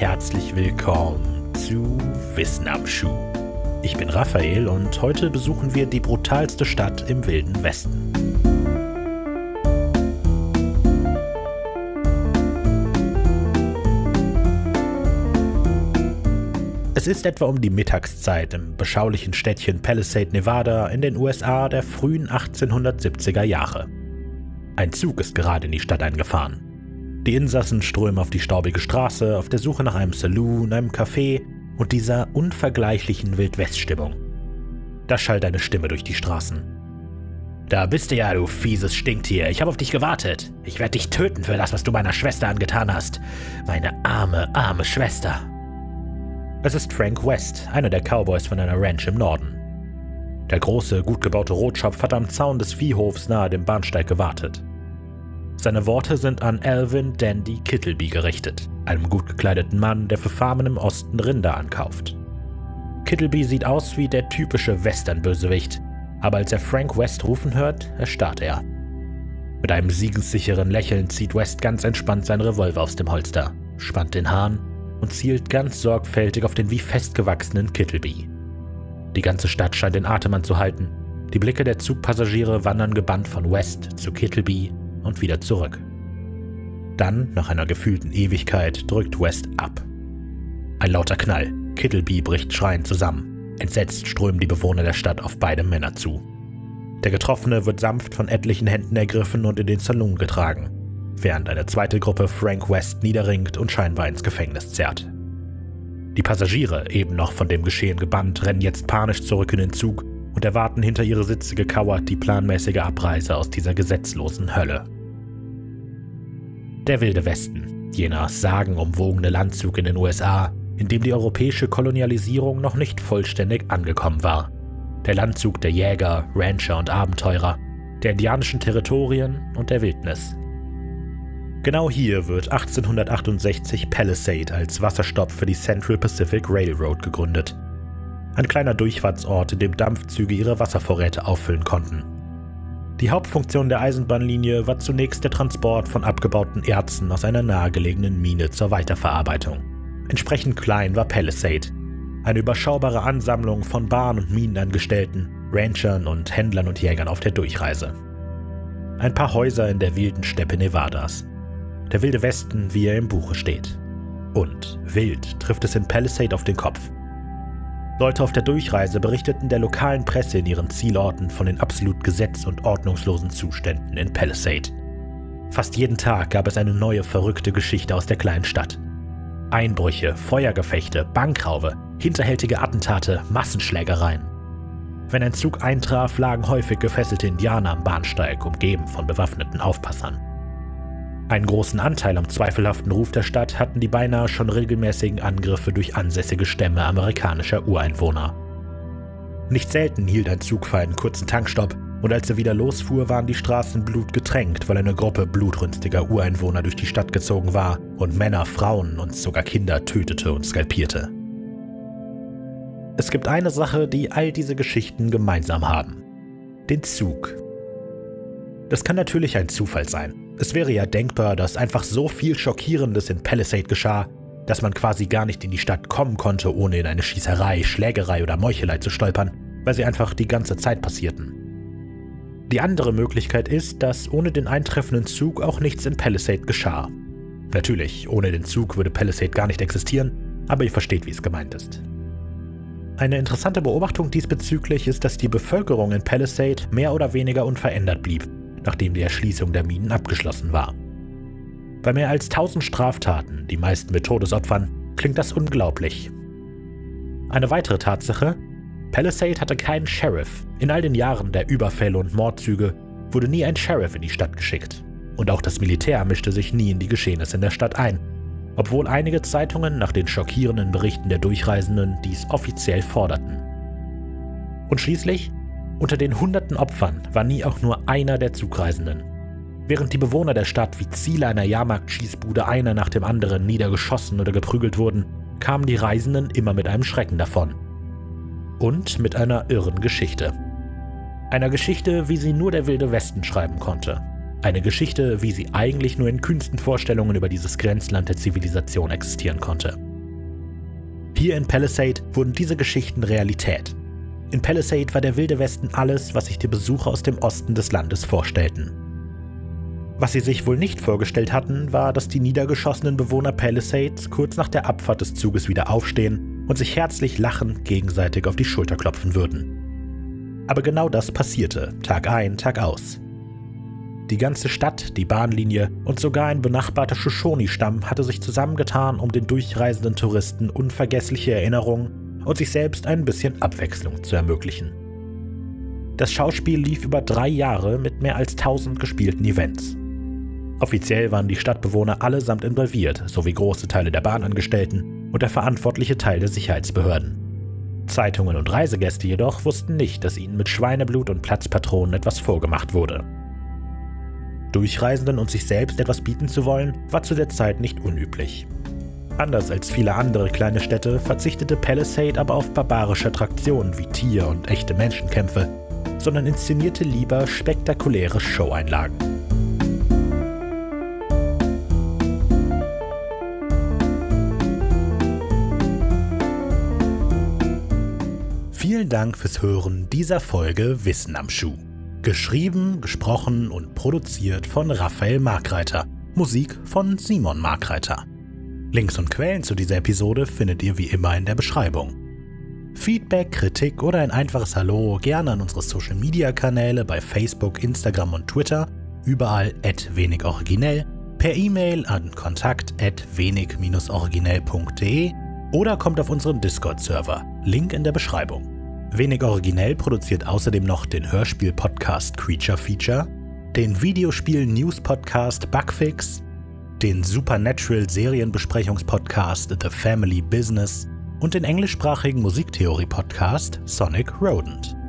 herzlich willkommen zu Wissen am Schuh. Ich bin Raphael und heute besuchen wir die brutalste Stadt im Wilden Westen. Es ist etwa um die Mittagszeit im beschaulichen Städtchen Palisade, Nevada in den USA der frühen 1870er Jahre. Ein Zug ist gerade in die Stadt eingefahren. Die Insassen strömen auf die staubige Straße auf der Suche nach einem Saloon, einem Café und dieser unvergleichlichen Wildwest-Stimmung. Da schallt eine Stimme durch die Straßen. Da bist du ja, du fieses Stinktier. Ich habe auf dich gewartet. Ich werde dich töten für das, was du meiner Schwester angetan hast. Meine arme, arme Schwester. Es ist Frank West, einer der Cowboys von einer Ranch im Norden. Der große, gut gebaute Rotschopf hat am Zaun des Viehhofs nahe dem Bahnsteig gewartet. Seine Worte sind an Alvin Dandy Kittleby gerichtet, einem gut gekleideten Mann, der für Farmen im Osten Rinder ankauft. Kittleby sieht aus wie der typische Western-Bösewicht, aber als er Frank West rufen hört, erstarrt er. Mit einem siegenssicheren Lächeln zieht West ganz entspannt seinen Revolver aus dem Holster, spannt den Hahn und zielt ganz sorgfältig auf den wie festgewachsenen Kittleby. Die ganze Stadt scheint den Atem anzuhalten. Die Blicke der Zugpassagiere wandern gebannt von West zu Kittleby und wieder zurück. Dann, nach einer gefühlten Ewigkeit, drückt West ab. Ein lauter Knall. Kittleby bricht schreiend zusammen. Entsetzt strömen die Bewohner der Stadt auf beide Männer zu. Der Getroffene wird sanft von etlichen Händen ergriffen und in den Salon getragen, während eine zweite Gruppe Frank West niederringt und scheinbar ins Gefängnis zerrt. Die Passagiere, eben noch von dem Geschehen gebannt, rennen jetzt panisch zurück in den Zug und erwarten hinter ihre Sitze gekauert die planmäßige Abreise aus dieser gesetzlosen Hölle. Der Wilde Westen, jener sagenumwogene Landzug in den USA, in dem die europäische Kolonialisierung noch nicht vollständig angekommen war. Der Landzug der Jäger, Rancher und Abenteurer, der indianischen Territorien und der Wildnis. Genau hier wird 1868 Palisade als Wasserstopp für die Central Pacific Railroad gegründet ein kleiner Durchfahrtsort, in dem Dampfzüge ihre Wasservorräte auffüllen konnten. Die Hauptfunktion der Eisenbahnlinie war zunächst der Transport von abgebauten Erzen aus einer nahegelegenen Mine zur Weiterverarbeitung. Entsprechend klein war Palisade, eine überschaubare Ansammlung von Bahn- und Minenangestellten, Ranchern und Händlern und Jägern auf der Durchreise. Ein paar Häuser in der wilden Steppe Nevadas. Der wilde Westen, wie er im Buche steht. Und wild trifft es in Palisade auf den Kopf. Leute auf der Durchreise berichteten der lokalen Presse in ihren Zielorten von den absolut gesetz- und ordnungslosen Zuständen in Palisade. Fast jeden Tag gab es eine neue verrückte Geschichte aus der kleinen Stadt. Einbrüche, Feuergefechte, Bankraube, hinterhältige Attentate, Massenschlägereien. Wenn ein Zug eintraf, lagen häufig gefesselte Indianer am Bahnsteig, umgeben von bewaffneten Aufpassern. Einen großen Anteil am zweifelhaften Ruf der Stadt hatten die beinahe schon regelmäßigen Angriffe durch ansässige Stämme amerikanischer Ureinwohner. Nicht selten hielt ein Zug für einen kurzen Tankstopp und als er wieder losfuhr, waren die Straßen blutgetränkt, weil eine Gruppe blutrünstiger Ureinwohner durch die Stadt gezogen war und Männer, Frauen und sogar Kinder tötete und skalpierte. Es gibt eine Sache, die all diese Geschichten gemeinsam haben. Den Zug. Das kann natürlich ein Zufall sein. Es wäre ja denkbar, dass einfach so viel Schockierendes in Palisade geschah, dass man quasi gar nicht in die Stadt kommen konnte, ohne in eine Schießerei, Schlägerei oder Meuchelei zu stolpern, weil sie einfach die ganze Zeit passierten. Die andere Möglichkeit ist, dass ohne den eintreffenden Zug auch nichts in Palisade geschah. Natürlich, ohne den Zug würde Palisade gar nicht existieren, aber ihr versteht, wie es gemeint ist. Eine interessante Beobachtung diesbezüglich ist, dass die Bevölkerung in Palisade mehr oder weniger unverändert blieb nachdem die Erschließung der Minen abgeschlossen war. Bei mehr als 1000 Straftaten, die meisten mit Todesopfern, klingt das unglaublich. Eine weitere Tatsache, Palisade hatte keinen Sheriff. In all den Jahren der Überfälle und Mordzüge wurde nie ein Sheriff in die Stadt geschickt. Und auch das Militär mischte sich nie in die Geschehnisse in der Stadt ein, obwohl einige Zeitungen nach den schockierenden Berichten der Durchreisenden dies offiziell forderten. Und schließlich unter den hunderten Opfern war nie auch nur einer der Zugreisenden. Während die Bewohner der Stadt wie Ziele einer Jahrmarktschießbude einer nach dem anderen niedergeschossen oder geprügelt wurden, kamen die Reisenden immer mit einem Schrecken davon. Und mit einer irren Geschichte. Einer Geschichte, wie sie nur der wilde Westen schreiben konnte. Eine Geschichte, wie sie eigentlich nur in kühnsten Vorstellungen über dieses Grenzland der Zivilisation existieren konnte. Hier in Palisade wurden diese Geschichten Realität. In Palisade war der Wilde Westen alles, was sich die Besucher aus dem Osten des Landes vorstellten. Was sie sich wohl nicht vorgestellt hatten, war, dass die niedergeschossenen Bewohner Palisades kurz nach der Abfahrt des Zuges wieder aufstehen und sich herzlich lachend gegenseitig auf die Schulter klopfen würden. Aber genau das passierte, Tag ein, Tag aus. Die ganze Stadt, die Bahnlinie und sogar ein benachbarter Shoshone-Stamm hatte sich zusammengetan, um den durchreisenden Touristen unvergessliche Erinnerungen und sich selbst ein bisschen Abwechslung zu ermöglichen. Das Schauspiel lief über drei Jahre mit mehr als 1000 gespielten Events. Offiziell waren die Stadtbewohner allesamt involviert, sowie große Teile der Bahnangestellten und der verantwortliche Teil der Sicherheitsbehörden. Zeitungen und Reisegäste jedoch wussten nicht, dass ihnen mit Schweineblut und Platzpatronen etwas vorgemacht wurde. Durchreisenden und sich selbst etwas bieten zu wollen, war zu der Zeit nicht unüblich. Anders als viele andere kleine Städte verzichtete Palisade aber auf barbarische Attraktionen wie Tier- und echte Menschenkämpfe, sondern inszenierte lieber spektakuläre Showeinlagen. Vielen Dank fürs Hören dieser Folge Wissen am Schuh. Geschrieben, gesprochen und produziert von Raphael Markreiter. Musik von Simon Markreiter. Links und Quellen zu dieser Episode findet ihr wie immer in der Beschreibung. Feedback, Kritik oder ein einfaches Hallo gerne an unsere Social Media Kanäle bei Facebook, Instagram und Twitter, überall at wenig originell, per E-Mail an kontakt at wenig-originell.de oder kommt auf unseren Discord-Server. Link in der Beschreibung. Wenig originell produziert außerdem noch den Hörspiel-Podcast Creature Feature, den Videospiel-News-Podcast Bugfix, den Supernatural-Serienbesprechungspodcast The Family Business und den englischsprachigen Musiktheorie-Podcast Sonic Rodent.